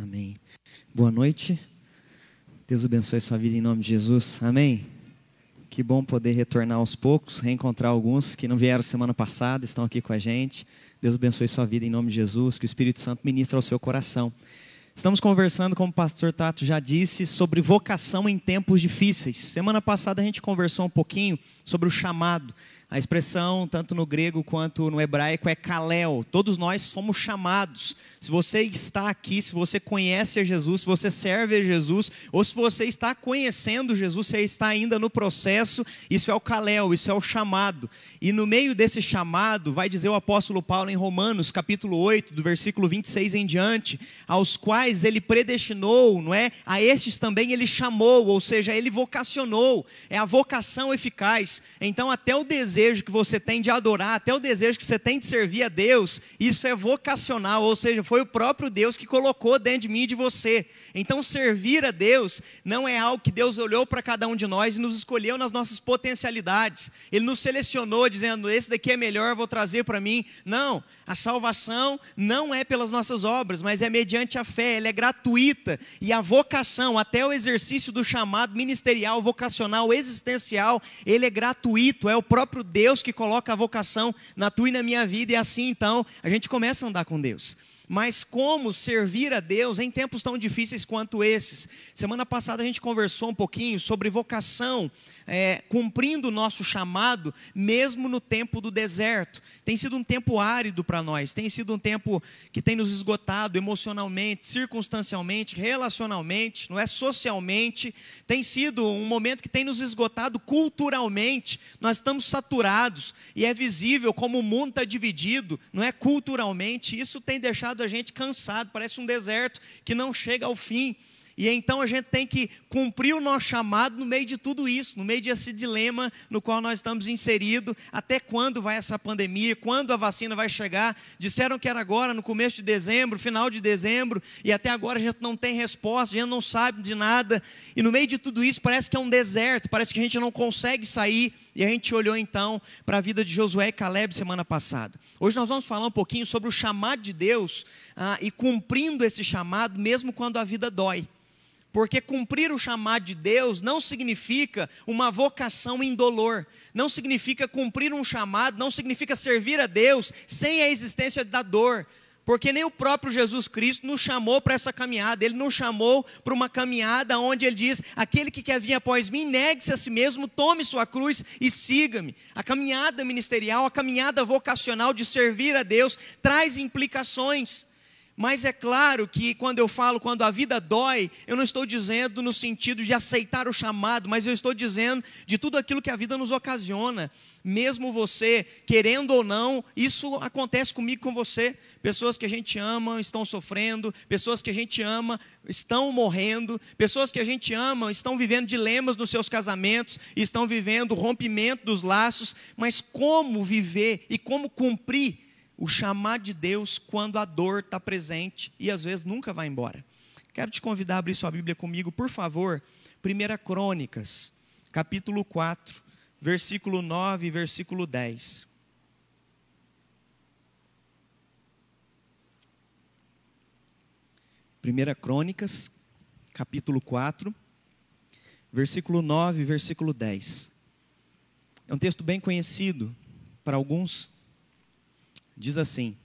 Amém. Boa noite. Deus abençoe sua vida em nome de Jesus. Amém. Que bom poder retornar aos poucos, reencontrar alguns que não vieram semana passada, estão aqui com a gente. Deus abençoe sua vida em nome de Jesus, que o Espírito Santo ministre ao seu coração. Estamos conversando, como o pastor Tato já disse, sobre vocação em tempos difíceis. Semana passada a gente conversou um pouquinho sobre o chamado. A expressão, tanto no grego quanto no hebraico, é kalel. Todos nós somos chamados. Se você está aqui, se você conhece a Jesus, se você serve a Jesus, ou se você está conhecendo Jesus, você está ainda no processo, isso é o kalel, isso é o chamado. E no meio desse chamado, vai dizer o apóstolo Paulo em Romanos, capítulo 8, do versículo 26 em diante, aos quais ele predestinou, não é? A estes também ele chamou, ou seja, ele vocacionou. É a vocação eficaz. Então, até o desejo desejo que você tem de adorar, até o desejo que você tem de servir a Deus, isso é vocacional, ou seja, foi o próprio Deus que colocou dentro de mim e de você. Então, servir a Deus não é algo que Deus olhou para cada um de nós e nos escolheu nas nossas potencialidades. Ele nos selecionou dizendo: esse daqui é melhor, vou trazer para mim. Não, a salvação não é pelas nossas obras, mas é mediante a fé, ela é gratuita. E a vocação, até o exercício do chamado ministerial, vocacional, existencial, ele é gratuito, é o próprio Deus que coloca a vocação na tua e na minha vida, e assim então a gente começa a andar com Deus mas como servir a Deus em tempos tão difíceis quanto esses. Semana passada a gente conversou um pouquinho sobre vocação, é, cumprindo o nosso chamado, mesmo no tempo do deserto. Tem sido um tempo árido para nós, tem sido um tempo que tem nos esgotado emocionalmente, circunstancialmente, relacionalmente, não é socialmente. Tem sido um momento que tem nos esgotado culturalmente. Nós estamos saturados e é visível como o mundo está dividido, não é culturalmente. Isso tem deixado a gente cansado, parece um deserto que não chega ao fim. E então a gente tem que cumprir o nosso chamado no meio de tudo isso, no meio desse dilema no qual nós estamos inseridos. Até quando vai essa pandemia? Quando a vacina vai chegar? Disseram que era agora, no começo de dezembro, final de dezembro, e até agora a gente não tem resposta, a gente não sabe de nada. E no meio de tudo isso parece que é um deserto, parece que a gente não consegue sair. E a gente olhou então para a vida de Josué e Caleb semana passada. Hoje nós vamos falar um pouquinho sobre o chamado de Deus ah, e cumprindo esse chamado, mesmo quando a vida dói. Porque cumprir o chamado de Deus não significa uma vocação indolor, não significa cumprir um chamado, não significa servir a Deus sem a existência da dor. Porque nem o próprio Jesus Cristo nos chamou para essa caminhada, ele nos chamou para uma caminhada onde ele diz: aquele que quer vir após mim, negue-se a si mesmo, tome sua cruz e siga-me. A caminhada ministerial, a caminhada vocacional de servir a Deus traz implicações. Mas é claro que quando eu falo quando a vida dói, eu não estou dizendo no sentido de aceitar o chamado, mas eu estou dizendo de tudo aquilo que a vida nos ocasiona. Mesmo você querendo ou não, isso acontece comigo com você. Pessoas que a gente ama estão sofrendo, pessoas que a gente ama estão morrendo, pessoas que a gente ama estão vivendo dilemas nos seus casamentos, estão vivendo rompimento dos laços, mas como viver e como cumprir o chamar de Deus quando a dor está presente e às vezes nunca vai embora. Quero te convidar a abrir sua Bíblia comigo, por favor. 1 Crônicas, capítulo 4, versículo 9 e versículo 10. Primeira Crônicas, capítulo 4, versículo 9 e versículo 10. É um texto bem conhecido para alguns, diz assim: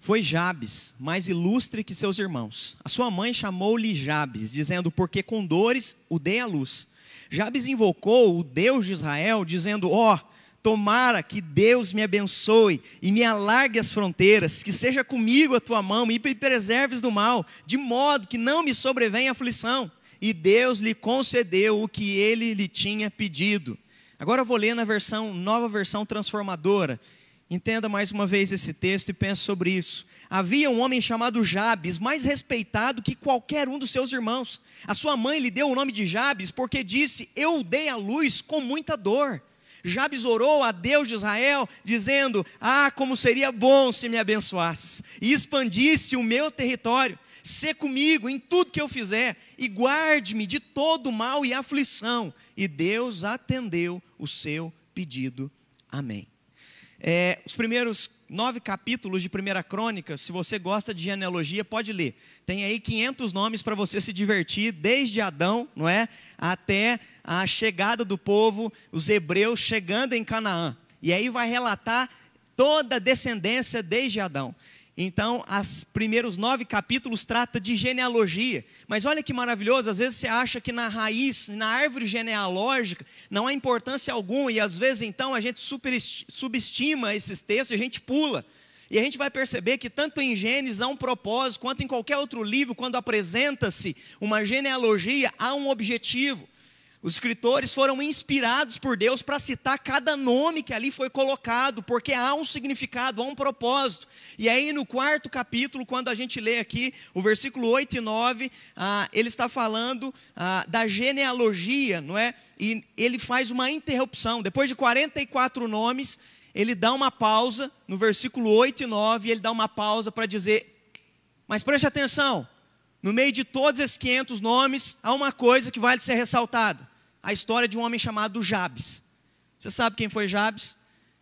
Foi Jabes, mais ilustre que seus irmãos. A sua mãe chamou-lhe Jabes, dizendo: Porque com dores o dei à luz. Jabes invocou o Deus de Israel, dizendo: Ó, oh, tomara que Deus me abençoe e me alargue as fronteiras, que seja comigo a tua mão e me preserves do mal, de modo que não me sobrevenha aflição. E Deus lhe concedeu o que ele lhe tinha pedido. Agora eu vou ler na versão, nova versão transformadora. Entenda mais uma vez esse texto e pense sobre isso. Havia um homem chamado Jabes, mais respeitado que qualquer um dos seus irmãos. A sua mãe lhe deu o nome de Jabes porque disse: Eu dei à luz com muita dor. Jabes orou a Deus de Israel, dizendo: Ah, como seria bom se me abençoasses e expandisse o meu território. Sê comigo em tudo que eu fizer e guarde-me de todo mal e aflição. E Deus atendeu o seu pedido. Amém. É, os primeiros nove capítulos de Primeira Crônica, se você gosta de genealogia, pode ler. Tem aí 500 nomes para você se divertir, desde Adão, não é, até a chegada do povo, os hebreus chegando em Canaã. E aí vai relatar toda a descendência desde Adão. Então, os primeiros nove capítulos trata de genealogia. Mas olha que maravilhoso, às vezes você acha que na raiz, na árvore genealógica, não há importância alguma, e às vezes então a gente subestima esses textos e a gente pula. E a gente vai perceber que tanto em Gênesis há um propósito, quanto em qualquer outro livro, quando apresenta-se uma genealogia, há um objetivo. Os escritores foram inspirados por Deus para citar cada nome que ali foi colocado, porque há um significado, há um propósito. E aí, no quarto capítulo, quando a gente lê aqui o versículo 8 e 9, ah, ele está falando ah, da genealogia, não é? E ele faz uma interrupção. Depois de 44 nomes, ele dá uma pausa, no versículo 8 e 9, ele dá uma pausa para dizer: Mas preste atenção, no meio de todos esses 500 nomes, há uma coisa que vale ser ressaltada: a história de um homem chamado Jabes. Você sabe quem foi Jabes?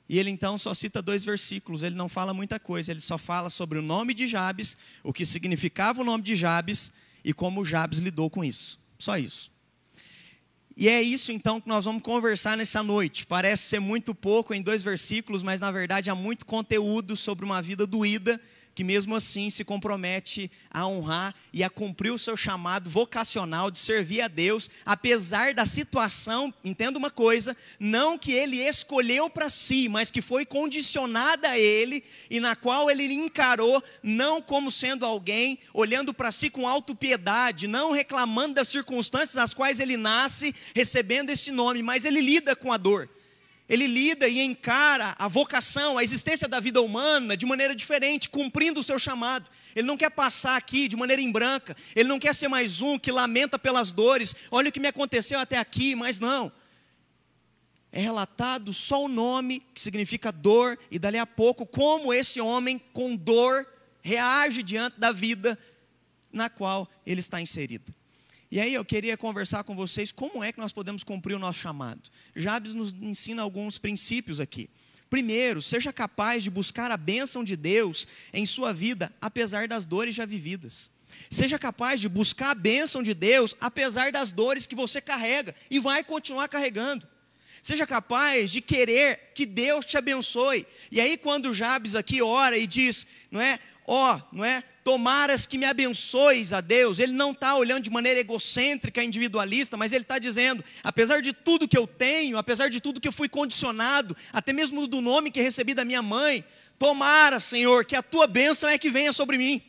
E ele então só cita dois versículos, ele não fala muita coisa, ele só fala sobre o nome de Jabes, o que significava o nome de Jabes e como Jabes lidou com isso. Só isso. E é isso então que nós vamos conversar nessa noite. Parece ser muito pouco em dois versículos, mas na verdade há muito conteúdo sobre uma vida doída que mesmo assim se compromete a honrar e a cumprir o seu chamado vocacional de servir a Deus, apesar da situação, entenda uma coisa, não que ele escolheu para si, mas que foi condicionada a ele e na qual ele encarou não como sendo alguém olhando para si com autopiedade, não reclamando das circunstâncias às quais ele nasce, recebendo esse nome, mas ele lida com a dor. Ele lida e encara a vocação, a existência da vida humana de maneira diferente, cumprindo o seu chamado. Ele não quer passar aqui de maneira em branca, ele não quer ser mais um que lamenta pelas dores. Olha o que me aconteceu até aqui, mas não. É relatado só o nome, que significa dor, e dali a pouco, como esse homem com dor reage diante da vida na qual ele está inserido. E aí eu queria conversar com vocês como é que nós podemos cumprir o nosso chamado. Jabes nos ensina alguns princípios aqui. Primeiro, seja capaz de buscar a bênção de Deus em sua vida, apesar das dores já vividas. Seja capaz de buscar a bênção de Deus, apesar das dores que você carrega e vai continuar carregando. Seja capaz de querer que Deus te abençoe. E aí, quando Jabes aqui ora e diz, não é? Ó, oh, não é? Tomaras que me abençoes a Deus. Ele não está olhando de maneira egocêntrica, individualista, mas ele está dizendo: apesar de tudo que eu tenho, apesar de tudo que eu fui condicionado, até mesmo do nome que recebi da minha mãe, tomara, Senhor, que a tua bênção é que venha sobre mim.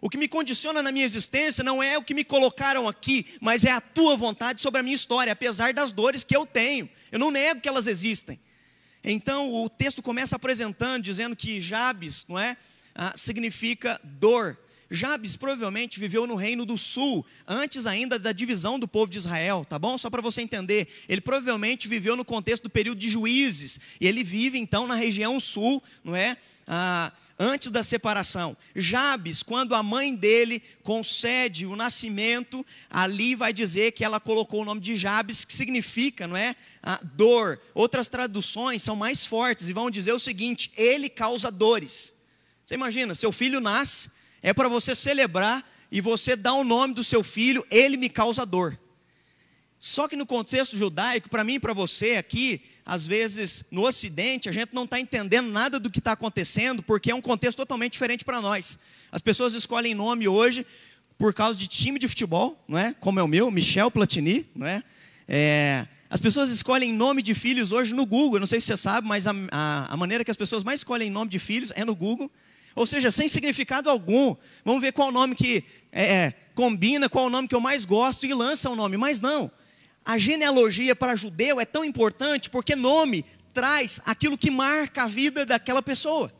O que me condiciona na minha existência não é o que me colocaram aqui, mas é a tua vontade sobre a minha história, apesar das dores que eu tenho. Eu não nego que elas existem. Então o texto começa apresentando, dizendo que Jabes, não é? Ah, significa dor. Jabes provavelmente viveu no reino do sul, antes ainda da divisão do povo de Israel, tá bom? Só para você entender. Ele provavelmente viveu no contexto do período de juízes, e ele vive então na região sul, não é? Ah, antes da separação. Jabes, quando a mãe dele concede o nascimento, ali vai dizer que ela colocou o nome de Jabes, que significa, não é? Ah, dor. Outras traduções são mais fortes e vão dizer o seguinte: ele causa dores. Você imagina, seu filho nasce, é para você celebrar e você dá o nome do seu filho, ele me causa dor. Só que no contexto judaico, para mim e para você aqui, às vezes no Ocidente, a gente não está entendendo nada do que está acontecendo, porque é um contexto totalmente diferente para nós. As pessoas escolhem nome hoje por causa de time de futebol, não é? Como é o meu, Michel Platini, não é? é as pessoas escolhem nome de filhos hoje no Google. Eu não sei se você sabe, mas a, a, a maneira que as pessoas mais escolhem nome de filhos é no Google. Ou seja, sem significado algum. Vamos ver qual o nome que é, é, combina, qual o nome que eu mais gosto e lança o nome. Mas não. A genealogia para judeu é tão importante porque nome traz aquilo que marca a vida daquela pessoa.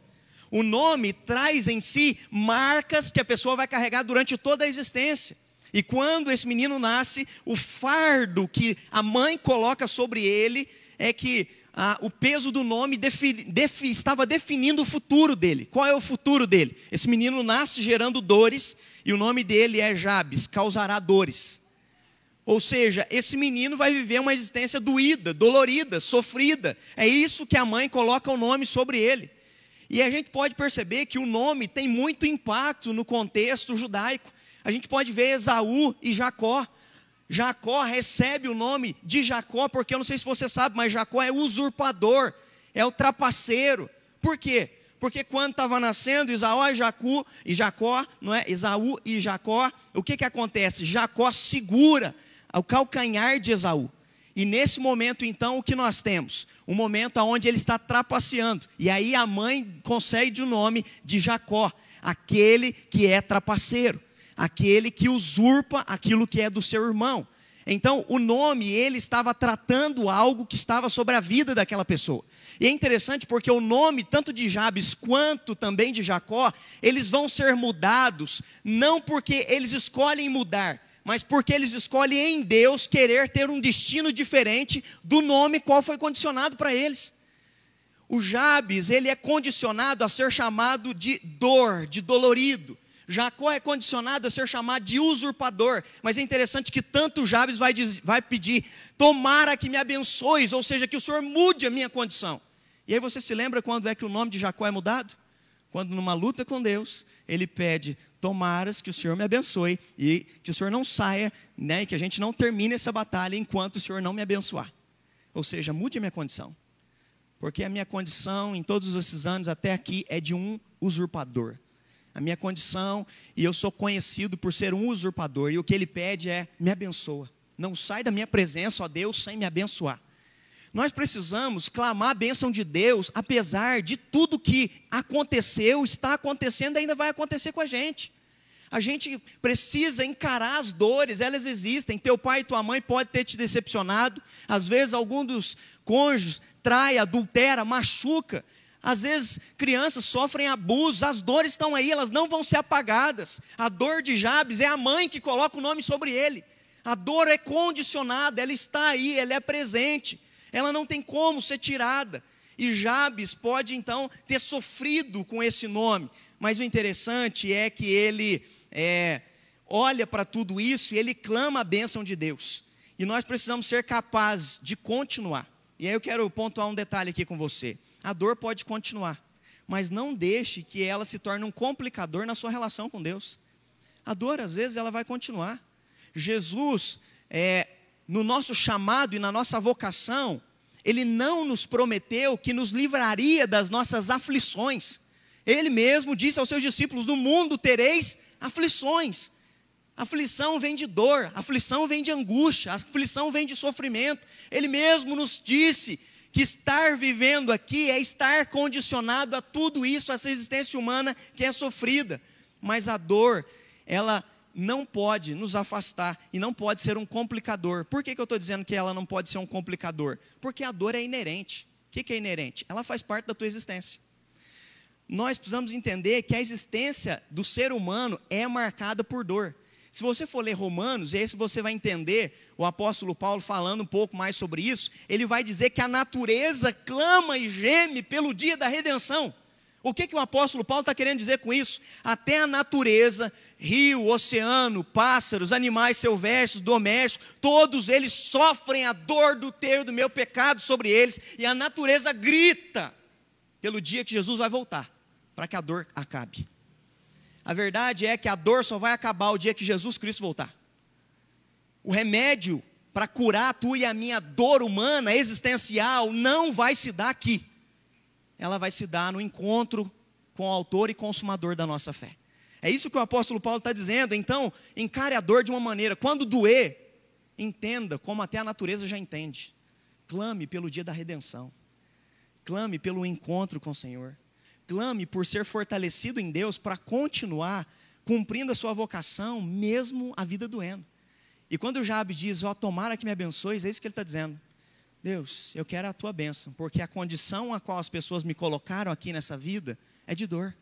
O nome traz em si marcas que a pessoa vai carregar durante toda a existência. E quando esse menino nasce, o fardo que a mãe coloca sobre ele é que ah, o peso do nome defi, defi, estava definindo o futuro dele. Qual é o futuro dele? Esse menino nasce gerando dores e o nome dele é Jabes, causará dores. Ou seja, esse menino vai viver uma existência doída, dolorida, sofrida. É isso que a mãe coloca o nome sobre ele. E a gente pode perceber que o nome tem muito impacto no contexto judaico. A gente pode ver Esaú e Jacó. Jacó recebe o nome de Jacó, porque eu não sei se você sabe, mas Jacó é usurpador, é o trapaceiro. Por quê? Porque quando estava nascendo Isaú e Jacó, e Jacó, não é? Esaú e Jacó, o que que acontece? Jacó segura o calcanhar de Esaú. E nesse momento, então, o que nós temos? Um momento onde ele está trapaceando. E aí a mãe concede o nome de Jacó, aquele que é trapaceiro, aquele que usurpa aquilo que é do seu irmão. Então, o nome, ele estava tratando algo que estava sobre a vida daquela pessoa. E é interessante porque o nome, tanto de Jabes quanto também de Jacó, eles vão ser mudados, não porque eles escolhem mudar, mas porque eles escolhem em Deus querer ter um destino diferente do nome qual foi condicionado para eles. O Jabes, ele é condicionado a ser chamado de dor, de dolorido. Jacó é condicionado a ser chamado de usurpador, mas é interessante que tanto Jabes vai, vai pedir: tomara que me abençoes, ou seja, que o Senhor mude a minha condição. E aí você se lembra quando é que o nome de Jacó é mudado? Quando numa luta com Deus, ele pede: tomaras que o Senhor me abençoe e que o Senhor não saia, né, que a gente não termine essa batalha enquanto o Senhor não me abençoar. Ou seja, mude a minha condição. Porque a minha condição em todos esses anos até aqui é de um usurpador a minha condição, e eu sou conhecido por ser um usurpador, e o que ele pede é: me abençoa. Não sai da minha presença, ó Deus, sem me abençoar. Nós precisamos clamar a bênção de Deus, apesar de tudo que aconteceu, está acontecendo ainda vai acontecer com a gente. A gente precisa encarar as dores, elas existem. Teu pai e tua mãe podem ter te decepcionado. Às vezes, algum dos cônjuges trai, adultera, machuca. Às vezes, crianças sofrem abusos, as dores estão aí, elas não vão ser apagadas. A dor de Jabes é a mãe que coloca o nome sobre ele. A dor é condicionada, ela está aí, ela é presente, ela não tem como ser tirada. E Jabes pode então ter sofrido com esse nome, mas o interessante é que ele é, olha para tudo isso e ele clama a bênção de Deus. E nós precisamos ser capazes de continuar. E aí eu quero pontuar um detalhe aqui com você a dor pode continuar, mas não deixe que ela se torne um complicador na sua relação com Deus. A dor, às vezes, ela vai continuar. Jesus, é, no nosso chamado e na nossa vocação, Ele não nos prometeu que nos livraria das nossas aflições. Ele mesmo disse aos seus discípulos: No mundo tereis aflições. Aflição vem de dor, aflição vem de angústia, aflição vem de sofrimento. Ele mesmo nos disse que estar vivendo aqui é estar condicionado a tudo isso, essa existência humana que é sofrida. Mas a dor, ela não pode nos afastar e não pode ser um complicador. Por que, que eu estou dizendo que ela não pode ser um complicador? Porque a dor é inerente. O que, que é inerente? Ela faz parte da tua existência. Nós precisamos entender que a existência do ser humano é marcada por dor. Se você for ler Romanos, e aí você vai entender o apóstolo Paulo falando um pouco mais sobre isso, ele vai dizer que a natureza clama e geme pelo dia da redenção. O que, que o apóstolo Paulo está querendo dizer com isso? Até a natureza, rio, oceano, pássaros, animais silvestres, domésticos, todos eles sofrem a dor do teu do meu pecado sobre eles, e a natureza grita pelo dia que Jesus vai voltar, para que a dor acabe. A verdade é que a dor só vai acabar o dia que Jesus Cristo voltar. O remédio para curar a tua e a minha dor humana, existencial, não vai se dar aqui. Ela vai se dar no encontro com o autor e consumador da nossa fé. É isso que o apóstolo Paulo está dizendo. Então, encare a dor de uma maneira. Quando doer, entenda como até a natureza já entende. Clame pelo dia da redenção. Clame pelo encontro com o Senhor clame por ser fortalecido em Deus para continuar cumprindo a sua vocação, mesmo a vida doendo. E quando o Jabe diz, ó, oh, tomara que me abençoes, é isso que ele está dizendo. Deus, eu quero a tua bênção, porque a condição a qual as pessoas me colocaram aqui nessa vida é de dor.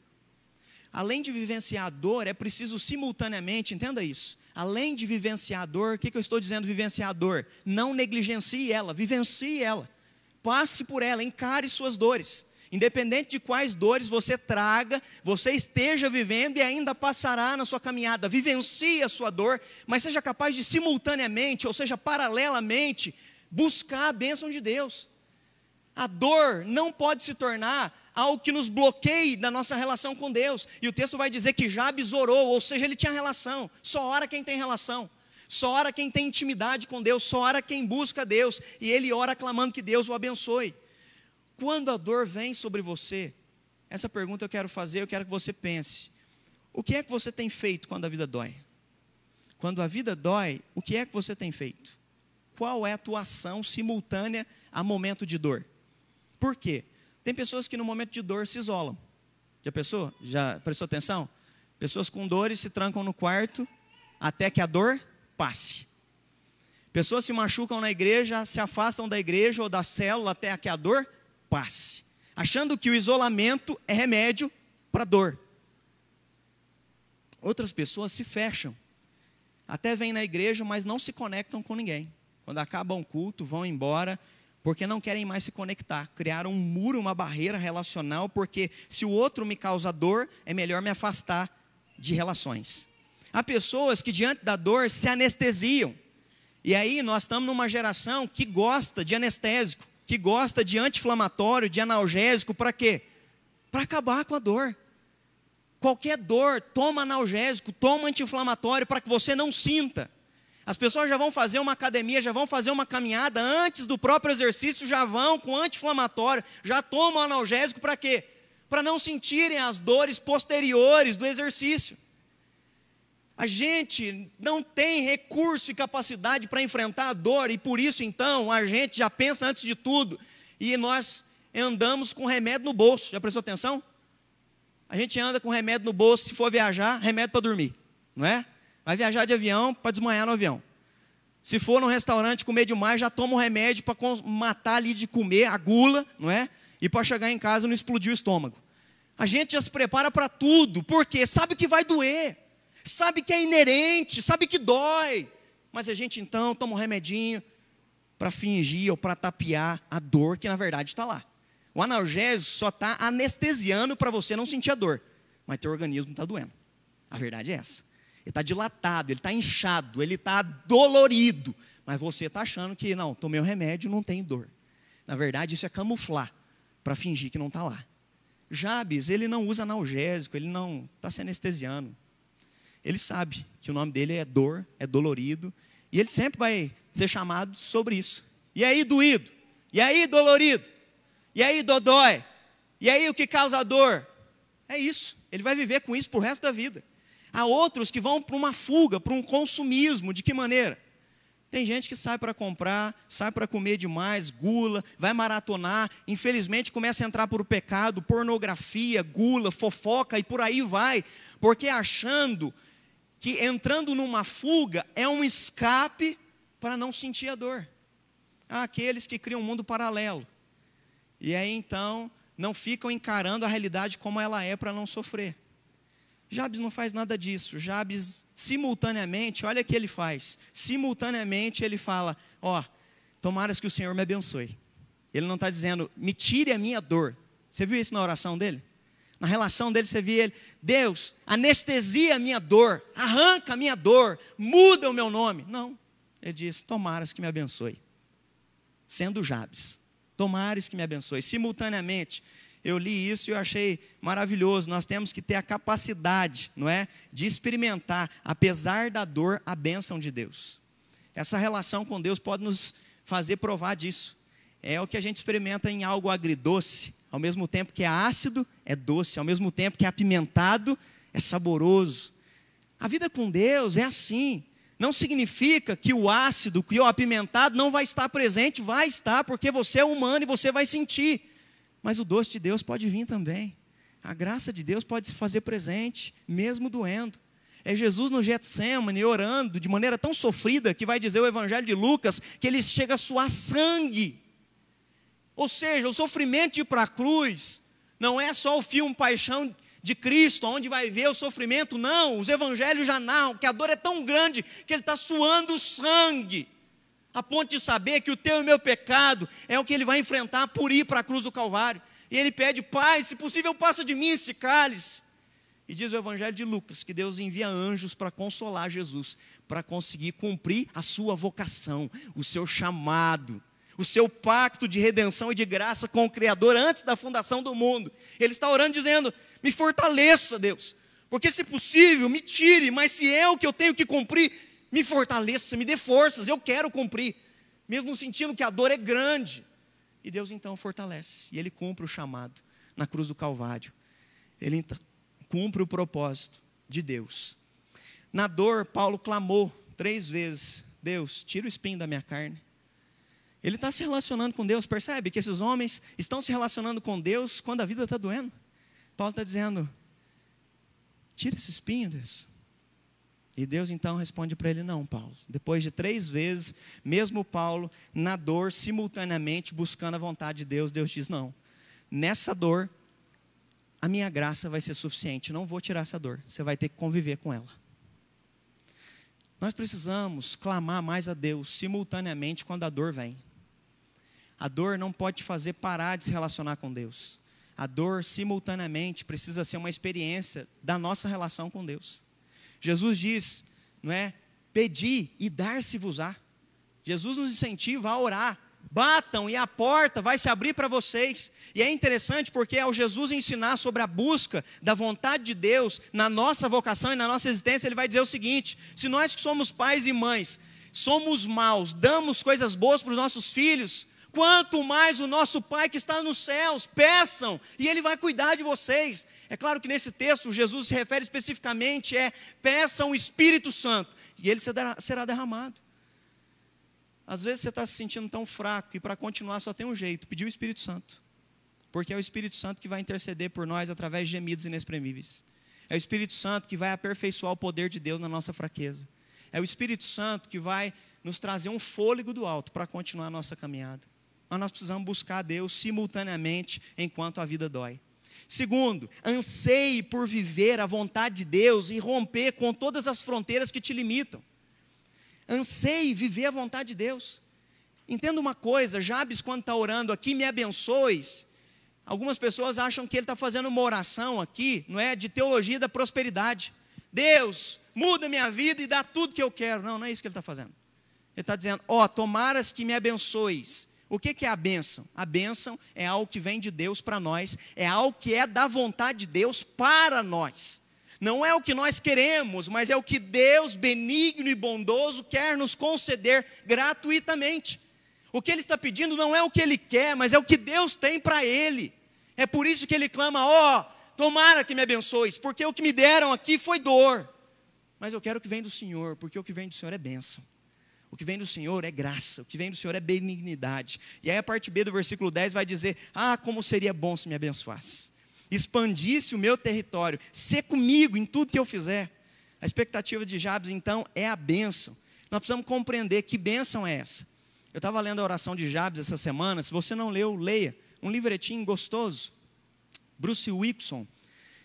Além de vivenciar a dor, é preciso simultaneamente, entenda isso. Além de vivenciar a dor, o que, que eu estou dizendo vivenciar a dor? Não negligencie ela, vivencie ela. Passe por ela, encare suas dores. Independente de quais dores você traga, você esteja vivendo e ainda passará na sua caminhada. Vivencie a sua dor, mas seja capaz de simultaneamente, ou seja, paralelamente, buscar a bênção de Deus. A dor não pode se tornar algo que nos bloqueie da nossa relação com Deus. E o texto vai dizer que Jabes orou, ou seja, ele tinha relação. Só ora quem tem relação. Só ora quem tem intimidade com Deus, só ora quem busca Deus. E ele ora clamando que Deus o abençoe. Quando a dor vem sobre você, essa pergunta eu quero fazer, eu quero que você pense. O que é que você tem feito quando a vida dói? Quando a vida dói, o que é que você tem feito? Qual é a tua ação simultânea a momento de dor? Por quê? Tem pessoas que no momento de dor se isolam. Já pensou? Já prestou atenção? Pessoas com dores se trancam no quarto até que a dor passe. Pessoas se machucam na igreja, se afastam da igreja ou da célula até que a dor passe, achando que o isolamento é remédio para dor. Outras pessoas se fecham, até vêm na igreja, mas não se conectam com ninguém. Quando acaba um culto, vão embora, porque não querem mais se conectar. Criaram um muro, uma barreira relacional, porque se o outro me causa dor, é melhor me afastar de relações. Há pessoas que, diante da dor, se anestesiam. E aí nós estamos numa geração que gosta de anestésico que gosta de anti-inflamatório, de analgésico, para quê? Para acabar com a dor. Qualquer dor, toma analgésico, toma anti-inflamatório para que você não sinta. As pessoas já vão fazer uma academia, já vão fazer uma caminhada, antes do próprio exercício, já vão com anti-inflamatório, já tomam analgésico para quê? Para não sentirem as dores posteriores do exercício. A gente não tem recurso e capacidade para enfrentar a dor, e por isso então a gente já pensa antes de tudo, e nós andamos com remédio no bolso. Já prestou atenção? A gente anda com remédio no bolso, se for viajar, remédio para dormir, não é? Vai viajar de avião para desmanhar no avião. Se for num restaurante comer demais, já toma um remédio para matar ali de comer, a gula, não é? E para chegar em casa não explodir o estômago. A gente já se prepara para tudo, porque sabe que vai doer sabe que é inerente, sabe que dói, mas a gente então toma um remedinho para fingir ou para tapear a dor que na verdade está lá. O analgésico só está anestesiando para você não sentir a dor, mas teu organismo está doendo. A verdade é essa. Ele está dilatado, ele está inchado, ele está dolorido, mas você está achando que não, tomei o remédio, não tem dor. Na verdade, isso é camuflar para fingir que não está lá. Jabes, ele não usa analgésico, ele não está se anestesiando ele sabe que o nome dele é dor, é dolorido, e ele sempre vai ser chamado sobre isso. E aí, doído? E aí, dolorido? E aí, dodói? E aí, o que causa dor? É isso. Ele vai viver com isso pro resto da vida. Há outros que vão para uma fuga, para um consumismo. De que maneira? Tem gente que sai para comprar, sai para comer demais, gula, vai maratonar, infelizmente começa a entrar por pecado, pornografia, gula, fofoca e por aí vai, porque achando que entrando numa fuga é um escape para não sentir a dor. Há aqueles que criam um mundo paralelo. E aí então não ficam encarando a realidade como ela é para não sofrer. Jabes não faz nada disso. Jabes, simultaneamente, olha o que ele faz. Simultaneamente ele fala: Ó, oh, que o Senhor me abençoe. Ele não está dizendo, me tire a minha dor. Você viu isso na oração dele? Na relação dele, você via ele, Deus, anestesia a minha dor, arranca a minha dor, muda o meu nome. Não, ele diz, tomaras que me abençoe. Sendo Jabes, tomares que me abençoe. Simultaneamente, eu li isso e eu achei maravilhoso. Nós temos que ter a capacidade, não é, de experimentar, apesar da dor, a bênção de Deus. Essa relação com Deus pode nos fazer provar disso. É o que a gente experimenta em algo agridoce, ao mesmo tempo que é ácido, é doce, ao mesmo tempo que é apimentado, é saboroso. A vida com Deus é assim. Não significa que o ácido, que o apimentado não vai estar presente, vai estar, porque você é humano e você vai sentir. Mas o doce de Deus pode vir também. A graça de Deus pode se fazer presente, mesmo doendo. É Jesus no Getsemane orando de maneira tão sofrida que vai dizer o Evangelho de Lucas que ele chega a suar sangue ou seja, o sofrimento de ir para a cruz não é só o filme Paixão de Cristo, onde vai ver o sofrimento, não. Os evangelhos já narram que a dor é tão grande que ele está suando sangue, a ponto de saber que o teu e o meu pecado é o que ele vai enfrentar por ir para a cruz do Calvário. E ele pede, Pai, se possível, passa de mim esse cálice. E diz o Evangelho de Lucas que Deus envia anjos para consolar Jesus, para conseguir cumprir a sua vocação, o seu chamado, o seu pacto de redenção e de graça com o Criador antes da fundação do mundo. Ele está orando dizendo: Me fortaleça, Deus, porque se possível, me tire, mas se é o que eu tenho que cumprir, me fortaleça, me dê forças, eu quero cumprir, mesmo sentindo que a dor é grande. E Deus então fortalece, e ele cumpre o chamado na cruz do Calvário. Ele então cumpre o propósito de Deus. Na dor, Paulo clamou três vezes: Deus, tira o espinho da minha carne. Ele está se relacionando com Deus, percebe que esses homens estão se relacionando com Deus quando a vida está doendo. Paulo está dizendo: tira esse espinho, Deus. E Deus então responde para ele: Não, Paulo. Depois de três vezes, mesmo Paulo, na dor, simultaneamente buscando a vontade de Deus, Deus diz: Não. Nessa dor, a minha graça vai ser suficiente, não vou tirar essa dor, você vai ter que conviver com ela. Nós precisamos clamar mais a Deus simultaneamente quando a dor vem. A dor não pode te fazer parar de se relacionar com Deus. A dor, simultaneamente, precisa ser uma experiência da nossa relação com Deus. Jesus diz, não é? Pedi e dar-se-vos-á. Jesus nos incentiva a orar, batam e a porta vai se abrir para vocês. E é interessante porque ao Jesus ensinar sobre a busca da vontade de Deus na nossa vocação e na nossa existência, ele vai dizer o seguinte: se nós que somos pais e mães somos maus, damos coisas boas para os nossos filhos, quanto mais o nosso Pai que está nos céus, peçam e ele vai cuidar de vocês. É claro que nesse texto Jesus se refere especificamente é peçam o Espírito Santo e ele será derramado. Às vezes você está se sentindo tão fraco e para continuar só tem um jeito: pedir o Espírito Santo. Porque é o Espírito Santo que vai interceder por nós através de gemidos inexprimíveis. É o Espírito Santo que vai aperfeiçoar o poder de Deus na nossa fraqueza. É o Espírito Santo que vai nos trazer um fôlego do alto para continuar a nossa caminhada. Mas nós precisamos buscar Deus simultaneamente enquanto a vida dói. Segundo, anseie por viver a vontade de Deus e romper com todas as fronteiras que te limitam anseie viver a vontade de Deus. Entenda uma coisa, Jabes, quando está orando aqui, me abençoes. Algumas pessoas acham que ele está fazendo uma oração aqui, não é? De teologia da prosperidade. Deus, muda minha vida e dá tudo que eu quero. Não, não é isso que ele está fazendo. Ele está dizendo, ó, oh, tomaras que me abençoes. O que, é a bênção? A bênção é algo que vem de Deus para nós, é algo que é da vontade de Deus para nós. Não é o que nós queremos, mas é o que Deus, benigno e bondoso, quer nos conceder gratuitamente. O que ele está pedindo não é o que ele quer, mas é o que Deus tem para ele. É por isso que ele clama: ó, oh, tomara que me abençoes, porque o que me deram aqui foi dor. Mas eu quero o que vem do Senhor, porque o que vem do Senhor é bênção. O que vem do Senhor é graça, o que vem do Senhor é benignidade. E aí a parte B do versículo 10 vai dizer: Ah, como seria bom se me abençoasse expandisse o meu território, ser comigo em tudo que eu fizer. A expectativa de Jabes, então, é a bênção. Nós precisamos compreender que bênção é essa. Eu estava lendo a oração de Jabes essa semana. Se você não leu, leia. Um livretinho gostoso. Bruce Wilson.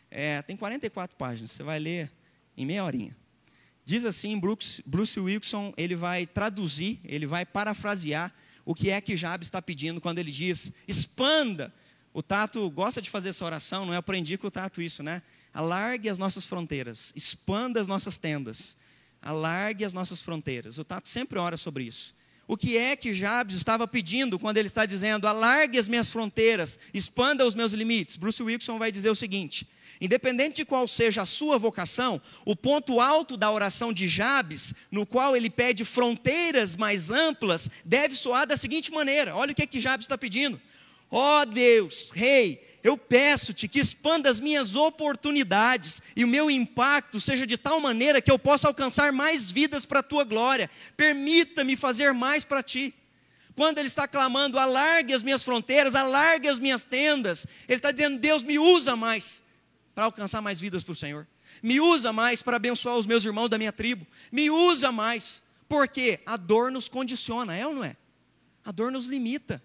É, tem 44 páginas. Você vai ler em meia horinha. Diz assim, Bruce, Bruce Wilson, ele vai traduzir, ele vai parafrasear o que é que Jabes está pedindo quando ele diz: expanda o Tato gosta de fazer essa oração, não é? Aprendi com o Tato isso, né? Alargue as nossas fronteiras, expanda as nossas tendas, alargue as nossas fronteiras. O Tato sempre ora sobre isso. O que é que Jabes estava pedindo quando ele está dizendo, alargue as minhas fronteiras, expanda os meus limites? Bruce Wilson vai dizer o seguinte: independente de qual seja a sua vocação, o ponto alto da oração de Jabes, no qual ele pede fronteiras mais amplas, deve soar da seguinte maneira: olha o que é que Jabes está pedindo. Ó oh Deus, Rei, eu peço-te que expanda as minhas oportunidades e o meu impacto seja de tal maneira que eu possa alcançar mais vidas para a tua glória. Permita-me fazer mais para ti. Quando ele está clamando, alargue as minhas fronteiras, alargue as minhas tendas, ele está dizendo: Deus, me usa mais para alcançar mais vidas para o Senhor. Me usa mais para abençoar os meus irmãos da minha tribo. Me usa mais. Porque a dor nos condiciona, é ou não é? A dor nos limita.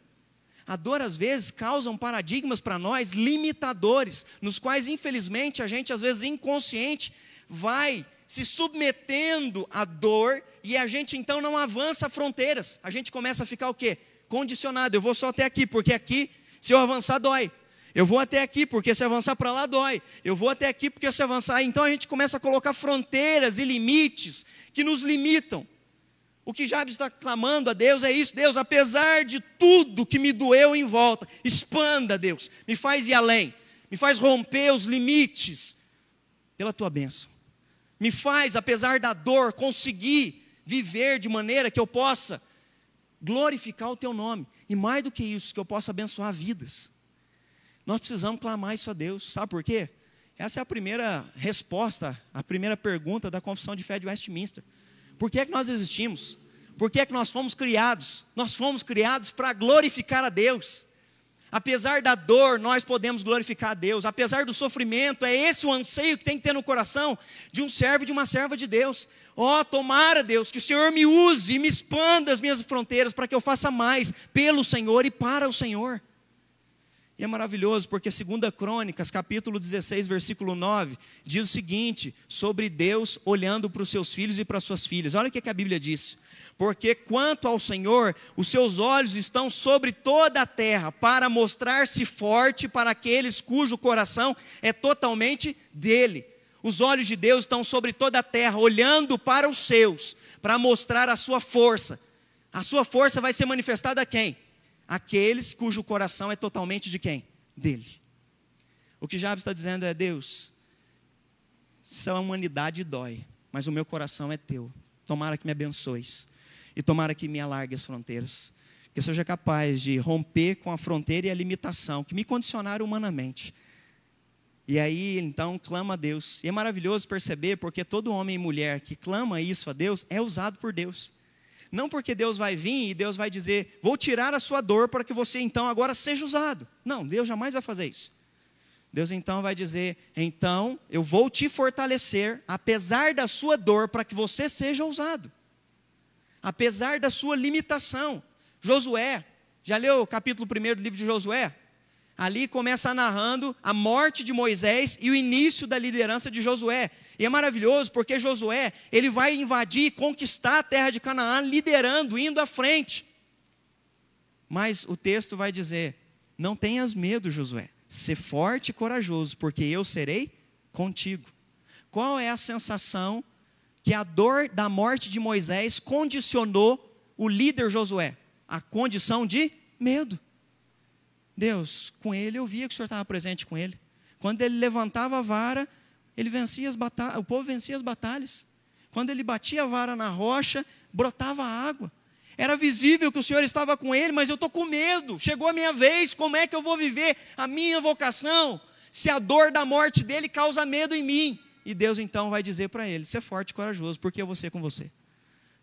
A dor, às vezes, causa paradigmas para nós limitadores, nos quais, infelizmente, a gente, às vezes, inconsciente, vai se submetendo à dor e a gente, então, não avança fronteiras. A gente começa a ficar o quê? Condicionado. Eu vou só até aqui, porque aqui, se eu avançar, dói. Eu vou até aqui, porque se avançar para lá dói. Eu vou até aqui, porque se avançar. Então a gente começa a colocar fronteiras e limites que nos limitam. O que Jabes está clamando a Deus é isso: Deus, apesar de tudo que me doeu em volta, expanda, Deus, me faz ir além, me faz romper os limites pela tua bênção. Me faz, apesar da dor, conseguir viver de maneira que eu possa glorificar o teu nome. E mais do que isso, que eu possa abençoar vidas. Nós precisamos clamar isso a Deus. Sabe por quê? Essa é a primeira resposta, a primeira pergunta da confissão de fé de Westminster. Por que é que nós existimos? Por que é que nós fomos criados? Nós fomos criados para glorificar a Deus. Apesar da dor, nós podemos glorificar a Deus. Apesar do sofrimento, é esse o anseio que tem que ter no coração de um servo e de uma serva de Deus. Ó, oh, tomara, Deus, que o Senhor me use e me expanda as minhas fronteiras para que eu faça mais pelo Senhor e para o Senhor. E é maravilhoso porque 2 Crônicas, capítulo 16, versículo 9, diz o seguinte sobre Deus olhando para os seus filhos e para as suas filhas. Olha o que a Bíblia diz. Porque quanto ao Senhor, os seus olhos estão sobre toda a terra para mostrar-se forte para aqueles cujo coração é totalmente dele. Os olhos de Deus estão sobre toda a terra, olhando para os seus, para mostrar a sua força. A sua força vai ser manifestada a quem? Aqueles cujo coração é totalmente de quem? Dele. O que Jabes está dizendo é: Deus, se a humanidade dói, mas o meu coração é teu. Tomara que me abençoes e tomara que me alargue as fronteiras. Que eu seja capaz de romper com a fronteira e a limitação que me condicionaram humanamente. E aí, então, clama a Deus. E é maravilhoso perceber, porque todo homem e mulher que clama isso a Deus é usado por Deus. Não porque Deus vai vir e Deus vai dizer, vou tirar a sua dor para que você então agora seja usado. Não, Deus jamais vai fazer isso. Deus então vai dizer, então eu vou te fortalecer, apesar da sua dor, para que você seja usado. Apesar da sua limitação. Josué, já leu o capítulo 1 do livro de Josué? Ali começa narrando a morte de Moisés e o início da liderança de Josué. E é maravilhoso porque Josué, ele vai invadir e conquistar a terra de Canaã, liderando, indo à frente. Mas o texto vai dizer: Não tenhas medo, Josué. Ser forte e corajoso, porque eu serei contigo. Qual é a sensação que a dor da morte de Moisés condicionou o líder Josué? A condição de medo. Deus, com ele eu via que o Senhor estava presente com ele. Quando ele levantava a vara, ele vencia as batalhas, o povo vencia as batalhas. Quando ele batia a vara na rocha, brotava água. Era visível que o Senhor estava com ele, mas eu estou com medo. Chegou a minha vez, como é que eu vou viver a minha vocação? Se a dor da morte dele causa medo em mim. E Deus então vai dizer para ele: ser forte e corajoso, porque eu vou ser com você.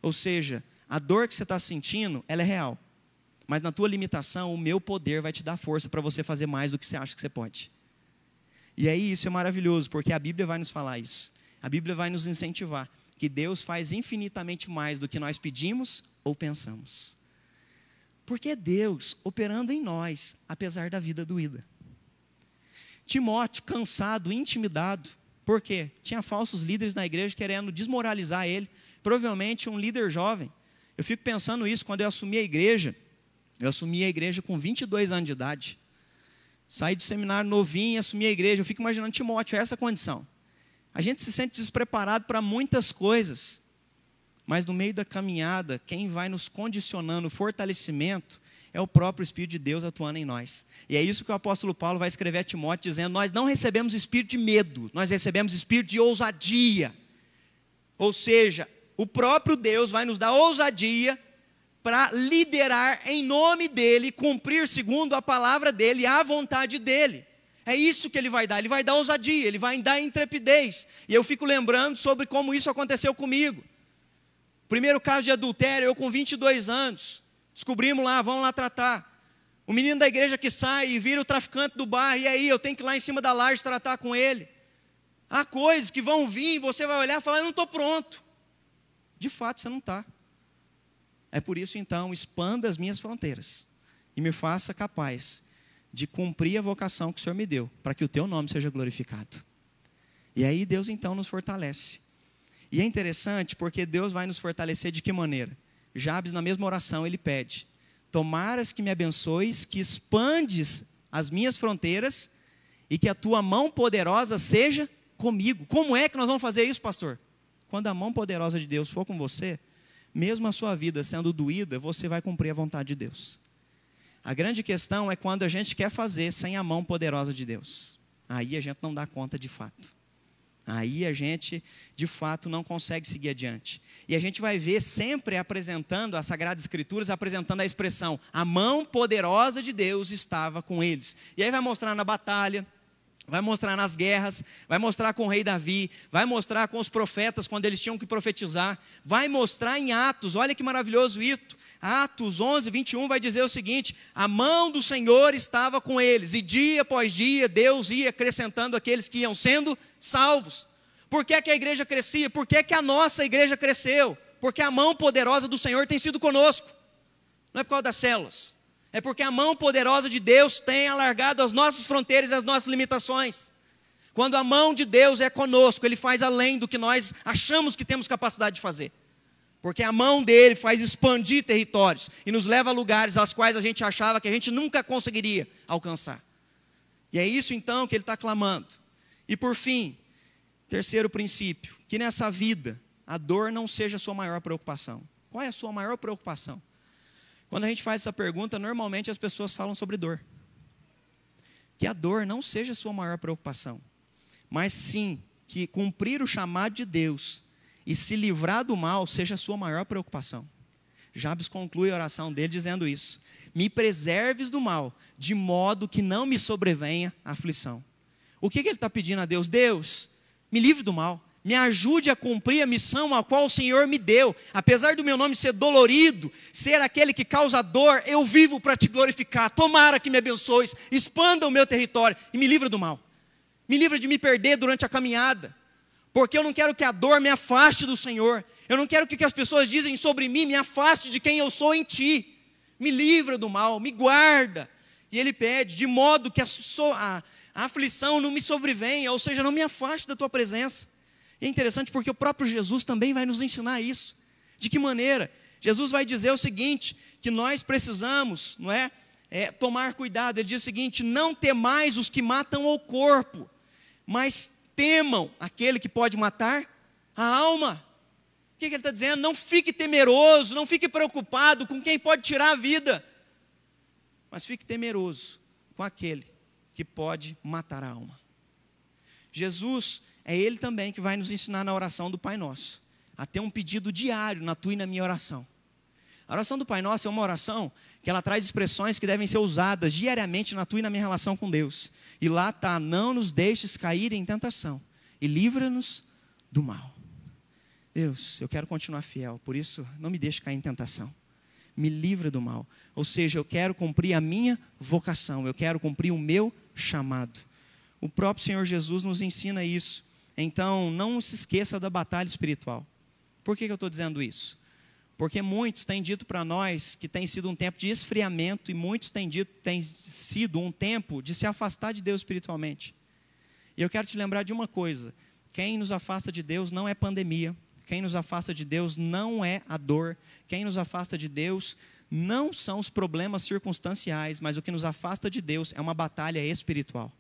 Ou seja, a dor que você está sentindo, ela é real. Mas na tua limitação, o meu poder vai te dar força para você fazer mais do que você acha que você pode. E aí isso é maravilhoso, porque a Bíblia vai nos falar isso. A Bíblia vai nos incentivar que Deus faz infinitamente mais do que nós pedimos ou pensamos. Porque é Deus operando em nós, apesar da vida doída. Timóteo, cansado, intimidado, por quê? Tinha falsos líderes na igreja querendo desmoralizar ele, provavelmente um líder jovem. Eu fico pensando isso quando eu assumi a igreja. Eu assumi a igreja com 22 anos de idade. Saí do seminário novinho e assumi a igreja. Eu fico imaginando Timóteo, é essa condição. A gente se sente despreparado para muitas coisas, mas no meio da caminhada, quem vai nos condicionando o fortalecimento é o próprio Espírito de Deus atuando em nós. E é isso que o apóstolo Paulo vai escrever a Timóteo, dizendo: Nós não recebemos espírito de medo, nós recebemos espírito de ousadia. Ou seja, o próprio Deus vai nos dar ousadia para liderar em nome dele, cumprir segundo a palavra dele, a vontade dele. É isso que ele vai dar, ele vai dar ousadia, ele vai dar intrepidez. E eu fico lembrando sobre como isso aconteceu comigo. Primeiro caso de adultério, eu com 22 anos, descobrimos lá, vamos lá tratar. O menino da igreja que sai e vira o traficante do bar, e aí eu tenho que ir lá em cima da laje tratar com ele. Há coisas que vão vir, você vai olhar e falar: Eu não estou pronto. De fato, você não está. É por isso, então, expanda as minhas fronteiras e me faça capaz de cumprir a vocação que o Senhor me deu, para que o teu nome seja glorificado. E aí Deus então nos fortalece. E é interessante porque Deus vai nos fortalecer de que maneira? Jabes, na mesma oração, ele pede: Tomaras que me abençoes, que expandes as minhas fronteiras e que a tua mão poderosa seja comigo. Como é que nós vamos fazer isso, pastor? Quando a mão poderosa de Deus for com você, mesmo a sua vida sendo doída, você vai cumprir a vontade de Deus. A grande questão é quando a gente quer fazer sem a mão poderosa de Deus. Aí a gente não dá conta de fato. Aí a gente, de fato, não consegue seguir adiante. E a gente vai ver sempre apresentando, as Sagradas Escrituras apresentando a expressão: a mão poderosa de Deus estava com eles. E aí vai mostrar na batalha, vai mostrar nas guerras, vai mostrar com o rei Davi, vai mostrar com os profetas quando eles tinham que profetizar, vai mostrar em Atos, olha que maravilhoso isso. Atos 11, 21 vai dizer o seguinte: a mão do Senhor estava com eles, e dia após dia Deus ia acrescentando aqueles que iam sendo salvos. Por que, é que a igreja crescia? Por que, é que a nossa igreja cresceu? Porque a mão poderosa do Senhor tem sido conosco. Não é por causa das células. É porque a mão poderosa de Deus tem alargado as nossas fronteiras e as nossas limitações. Quando a mão de Deus é conosco, Ele faz além do que nós achamos que temos capacidade de fazer. Porque a mão dele faz expandir territórios e nos leva a lugares aos quais a gente achava que a gente nunca conseguiria alcançar. E é isso então que ele está clamando. E por fim, terceiro princípio, que nessa vida a dor não seja a sua maior preocupação. Qual é a sua maior preocupação? Quando a gente faz essa pergunta, normalmente as pessoas falam sobre dor. Que a dor não seja a sua maior preocupação, mas sim que cumprir o chamado de Deus e se livrar do mal seja a sua maior preocupação. Jabes conclui a oração dele dizendo isso: Me preserves do mal, de modo que não me sobrevenha aflição. O que, que ele está pedindo a Deus? Deus, me livre do mal, me ajude a cumprir a missão a qual o Senhor me deu. Apesar do meu nome ser dolorido, ser aquele que causa dor, eu vivo para te glorificar. Tomara que me abençoes, expanda o meu território e me livre do mal. Me livre de me perder durante a caminhada porque eu não quero que a dor me afaste do Senhor. Eu não quero que o que as pessoas dizem sobre mim me afaste de quem eu sou em Ti. Me livra do mal, me guarda. E ele pede, de modo que a, a, a aflição não me sobrevenha, ou seja, não me afaste da Tua presença. É interessante porque o próprio Jesus também vai nos ensinar isso. De que maneira? Jesus vai dizer o seguinte: que nós precisamos, não é? é tomar cuidado. Ele diz o seguinte: não temais os que matam o corpo, mas temam aquele que pode matar a alma. O que, que ele está dizendo? Não fique temeroso, não fique preocupado com quem pode tirar a vida, mas fique temeroso com aquele que pode matar a alma. Jesus é Ele também que vai nos ensinar na oração do Pai Nosso, a ter um pedido diário na tua e na minha oração. A oração do Pai Nosso é uma oração que ela traz expressões que devem ser usadas diariamente na tua e na minha relação com Deus. E lá está: não nos deixes cair em tentação e livra-nos do mal. Deus, eu quero continuar fiel, por isso não me deixe cair em tentação. Me livra do mal. Ou seja, eu quero cumprir a minha vocação, eu quero cumprir o meu chamado. O próprio Senhor Jesus nos ensina isso. Então, não se esqueça da batalha espiritual. Por que, que eu estou dizendo isso? Porque muitos têm dito para nós que tem sido um tempo de esfriamento e muitos têm dito que tem sido um tempo de se afastar de Deus espiritualmente. E eu quero te lembrar de uma coisa: quem nos afasta de Deus não é pandemia, quem nos afasta de Deus não é a dor, quem nos afasta de Deus não são os problemas circunstanciais, mas o que nos afasta de Deus é uma batalha espiritual.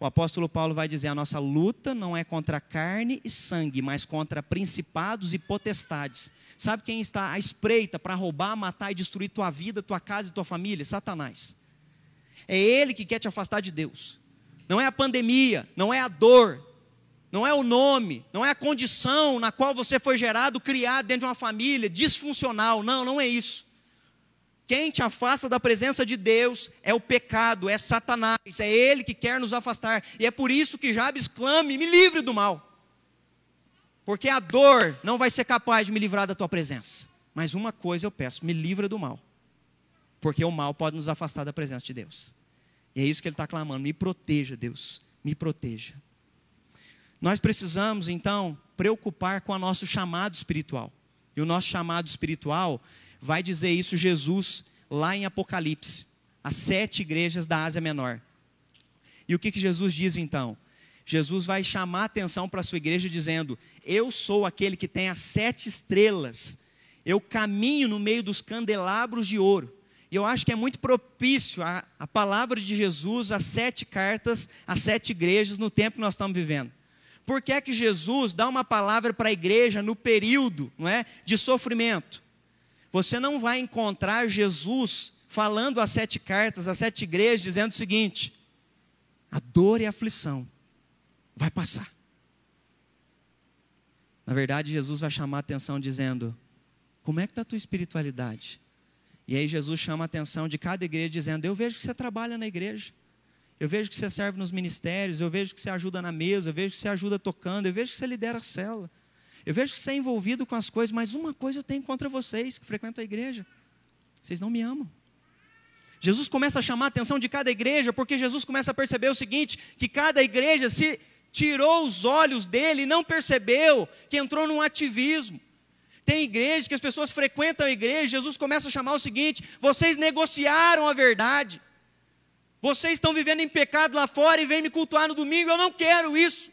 O apóstolo Paulo vai dizer: a nossa luta não é contra carne e sangue, mas contra principados e potestades. Sabe quem está à espreita para roubar, matar e destruir tua vida, tua casa e tua família? Satanás. É ele que quer te afastar de Deus. Não é a pandemia, não é a dor, não é o nome, não é a condição na qual você foi gerado, criado dentro de uma família disfuncional. Não, não é isso. Quem te afasta da presença de Deus é o pecado, é Satanás, é ele que quer nos afastar. E é por isso que Jabes clame: me livre do mal. Porque a dor não vai ser capaz de me livrar da tua presença. Mas uma coisa eu peço: me livra do mal. Porque o mal pode nos afastar da presença de Deus. E é isso que ele está clamando: me proteja, Deus, me proteja. Nós precisamos, então, preocupar com o nosso chamado espiritual. E o nosso chamado espiritual vai dizer isso Jesus lá em Apocalipse, as sete igrejas da Ásia Menor. E o que, que Jesus diz então? Jesus vai chamar a atenção para a sua igreja dizendo: Eu sou aquele que tem as sete estrelas, eu caminho no meio dos candelabros de ouro. E eu acho que é muito propício a, a palavra de Jesus, as sete cartas, as sete igrejas no tempo que nós estamos vivendo. Por que é que Jesus dá uma palavra para a igreja no período não é, de sofrimento? Você não vai encontrar Jesus falando as sete cartas, as sete igrejas, dizendo o seguinte: a dor e a aflição vai passar. Na verdade, Jesus vai chamar a atenção dizendo: como é que está a tua espiritualidade? E aí Jesus chama a atenção de cada igreja dizendo: Eu vejo que você trabalha na igreja. Eu vejo que você serve nos ministérios, eu vejo que você ajuda na mesa, eu vejo que você ajuda tocando, eu vejo que você lidera a cela. Eu vejo que você é envolvido com as coisas, mas uma coisa eu tenho contra vocês que frequentam a igreja. Vocês não me amam. Jesus começa a chamar a atenção de cada igreja, porque Jesus começa a perceber o seguinte: que cada igreja se tirou os olhos dele e não percebeu que entrou num ativismo. Tem igreja que as pessoas frequentam a igreja, Jesus começa a chamar o seguinte: vocês negociaram a verdade. Vocês estão vivendo em pecado lá fora e vêm me cultuar no domingo, eu não quero isso.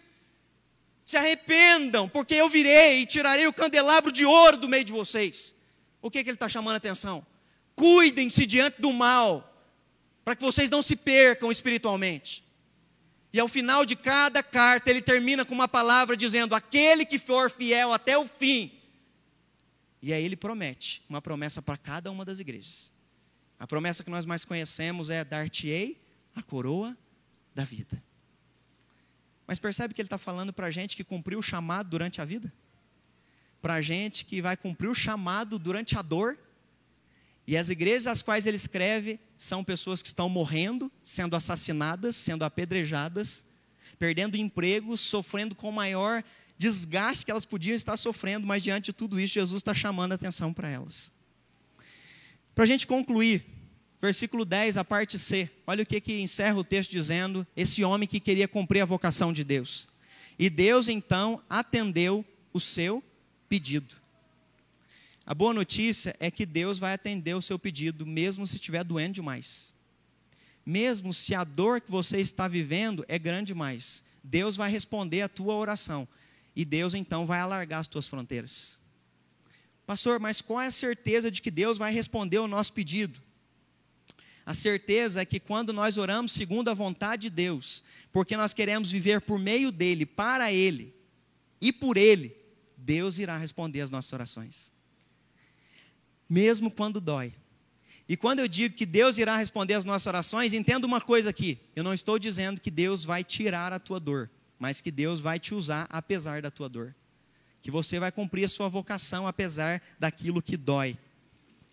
Se arrependam, porque eu virei e tirarei o candelabro de ouro do meio de vocês. O que, que ele está chamando a atenção? Cuidem-se diante do mal, para que vocês não se percam espiritualmente. E ao final de cada carta, ele termina com uma palavra dizendo: Aquele que for fiel até o fim. E aí ele promete uma promessa para cada uma das igrejas. A promessa que nós mais conhecemos é: dar-te-ei a coroa da vida. Mas percebe que ele está falando para a gente que cumpriu o chamado durante a vida? Para a gente que vai cumprir o chamado durante a dor? E as igrejas às quais ele escreve são pessoas que estão morrendo, sendo assassinadas, sendo apedrejadas, perdendo empregos, sofrendo com maior desgaste que elas podiam estar sofrendo, mas diante de tudo isso, Jesus está chamando a atenção para elas. Para a gente concluir, versículo 10, a parte C, olha o que, que encerra o texto dizendo: esse homem que queria cumprir a vocação de Deus. E Deus então atendeu o seu pedido. A boa notícia é que Deus vai atender o seu pedido, mesmo se estiver doendo demais. Mesmo se a dor que você está vivendo é grande demais, Deus vai responder a tua oração. E Deus então vai alargar as tuas fronteiras. Pastor, mas qual é a certeza de que Deus vai responder o nosso pedido? A certeza é que quando nós oramos segundo a vontade de Deus, porque nós queremos viver por meio dele, para ele e por ele, Deus irá responder as nossas orações. Mesmo quando dói. E quando eu digo que Deus irá responder as nossas orações, entenda uma coisa aqui: eu não estou dizendo que Deus vai tirar a tua dor, mas que Deus vai te usar apesar da tua dor que você vai cumprir a sua vocação apesar daquilo que dói.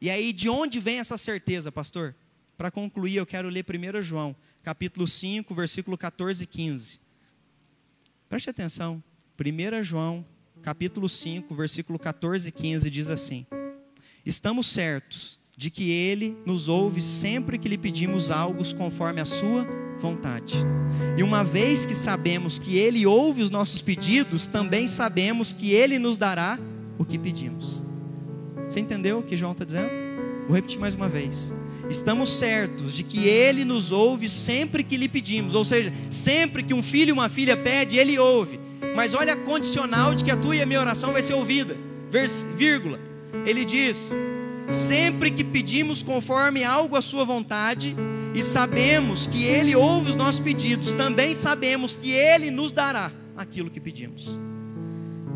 E aí, de onde vem essa certeza, pastor? Para concluir, eu quero ler 1 João, capítulo 5, versículo 14 e 15. Preste atenção. 1 João, capítulo 5, versículo 14 e 15 diz assim: Estamos certos de que Ele nos ouve sempre que lhe pedimos algo conforme a Sua vontade. E uma vez que sabemos que Ele ouve os nossos pedidos, também sabemos que Ele nos dará o que pedimos. Você entendeu o que João está dizendo? Vou repetir mais uma vez. Estamos certos de que Ele nos ouve sempre que lhe pedimos, ou seja, sempre que um filho e uma filha pede, Ele ouve. Mas olha a condicional de que a tua e a minha oração vai ser ouvida. Vers, vírgula. Ele diz: sempre que pedimos conforme algo à Sua vontade, e sabemos que Ele ouve os nossos pedidos, também sabemos que Ele nos dará aquilo que pedimos.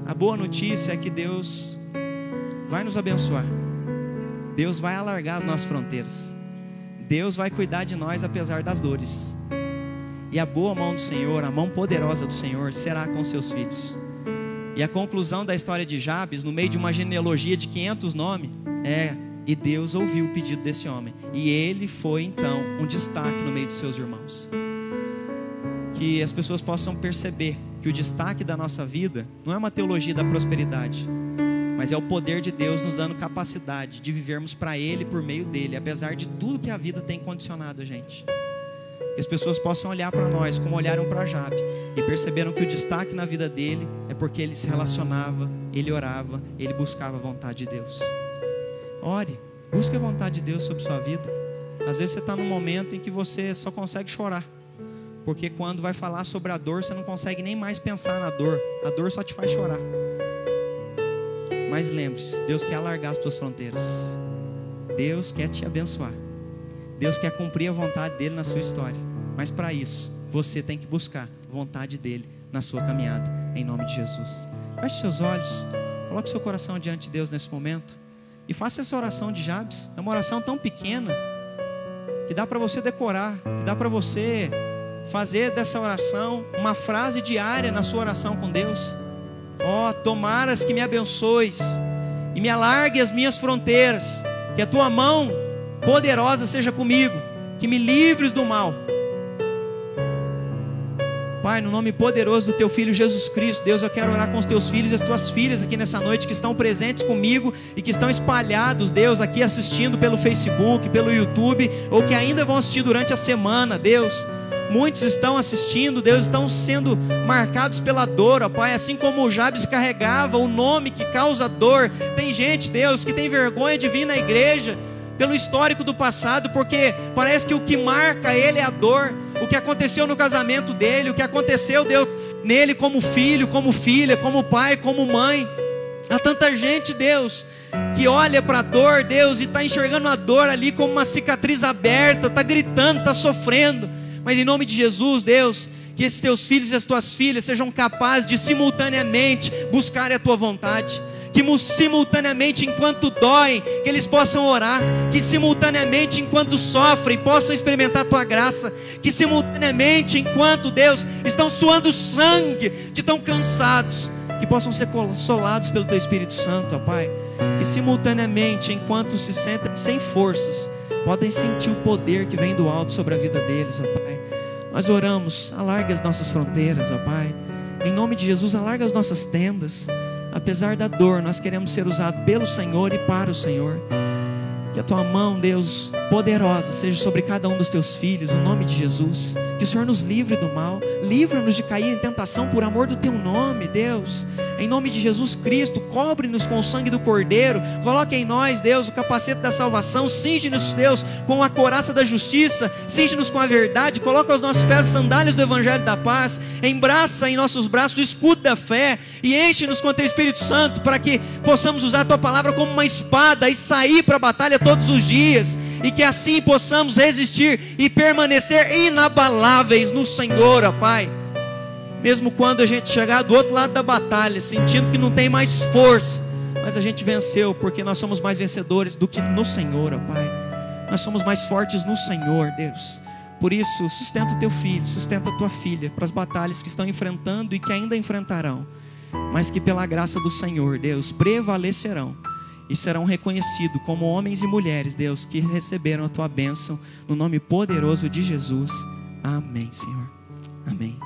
A boa notícia é que Deus vai nos abençoar, Deus vai alargar as nossas fronteiras, Deus vai cuidar de nós apesar das dores. E a boa mão do Senhor, a mão poderosa do Senhor, será com seus filhos. E a conclusão da história de Jabes, no meio de uma genealogia de 500 nomes, é e Deus ouviu o pedido desse homem. E ele foi então um destaque no meio de seus irmãos. Que as pessoas possam perceber que o destaque da nossa vida não é uma teologia da prosperidade, mas é o poder de Deus nos dando capacidade de vivermos para Ele por meio dele, apesar de tudo que a vida tem condicionado a gente. Que as pessoas possam olhar para nós como olharam para Jabe e perceberam que o destaque na vida dele é porque ele se relacionava, ele orava, ele buscava a vontade de Deus. Ore, busque a vontade de Deus sobre sua vida. Às vezes você está num momento em que você só consegue chorar. Porque quando vai falar sobre a dor, você não consegue nem mais pensar na dor. A dor só te faz chorar. Mas lembre-se, Deus quer alargar as tuas fronteiras. Deus quer te abençoar. Deus quer cumprir a vontade dele na sua história. Mas para isso, você tem que buscar a vontade dele na sua caminhada, em nome de Jesus. Feche seus olhos, coloque seu coração diante de Deus nesse momento e faça essa oração de Jabes. É uma oração tão pequena que dá para você decorar, que dá para você fazer dessa oração uma frase diária na sua oração com Deus. Ó, oh, tomaras que me abençoes e me alargue as minhas fronteiras, que a tua mão poderosa seja comigo, que me livres do mal. Pai, no nome poderoso do teu filho Jesus Cristo, Deus, eu quero orar com os teus filhos e as tuas filhas aqui nessa noite que estão presentes comigo e que estão espalhados, Deus, aqui assistindo pelo Facebook, pelo YouTube, ou que ainda vão assistir durante a semana, Deus. Muitos estão assistindo, Deus, estão sendo marcados pela dor, ó Pai, assim como o Jabes carregava o nome que causa dor. Tem gente, Deus, que tem vergonha de vir na igreja pelo histórico do passado, porque parece que o que marca ele é a dor, o que aconteceu no casamento dele, o que aconteceu Deus nele como filho, como filha, como pai, como mãe. Há tanta gente, Deus, que olha para a dor, Deus, e está enxergando a dor ali como uma cicatriz aberta, está gritando, está sofrendo. Mas em nome de Jesus, Deus, que esses teus filhos e as tuas filhas sejam capazes de simultaneamente buscarem a tua vontade. Que simultaneamente, enquanto doem, que eles possam orar. Que simultaneamente, enquanto sofrem, possam experimentar a tua graça. Que simultaneamente, enquanto Deus estão suando sangue, de tão cansados, que possam ser consolados pelo teu Espírito Santo, ó Pai. Que simultaneamente, enquanto se sentem sem forças, podem sentir o poder que vem do alto sobre a vida deles, ó Pai. Nós oramos, alarga as nossas fronteiras, ó Pai. Em nome de Jesus, alarga as nossas tendas. Apesar da dor, nós queremos ser usados pelo Senhor e para o Senhor. Que a tua mão, Deus, poderosa, seja sobre cada um dos teus filhos, no nome de Jesus. Que o Senhor nos livre do mal, livra-nos de cair em tentação por amor do teu nome, Deus. Em nome de Jesus Cristo, cobre-nos com o sangue do Cordeiro, coloque em nós, Deus, o capacete da salvação, cinge-nos, Deus, com a coraça da justiça, cinge-nos com a verdade, coloca aos nossos pés as sandálias do Evangelho da paz, embraça em nossos braços o escudo da fé. E enche-nos com o teu Espírito Santo para que possamos usar a tua palavra como uma espada e sair para a batalha todos os dias e que assim possamos resistir e permanecer inabaláveis no Senhor, ó Pai. Mesmo quando a gente chegar do outro lado da batalha, sentindo que não tem mais força, mas a gente venceu, porque nós somos mais vencedores do que no Senhor, ó Pai. Nós somos mais fortes no Senhor, Deus. Por isso, sustenta o teu filho, sustenta a tua filha para as batalhas que estão enfrentando e que ainda enfrentarão, mas que pela graça do Senhor, Deus, prevalecerão e serão reconhecidos como homens e mulheres, Deus, que receberam a tua bênção no nome poderoso de Jesus. Amém, Senhor. Amém.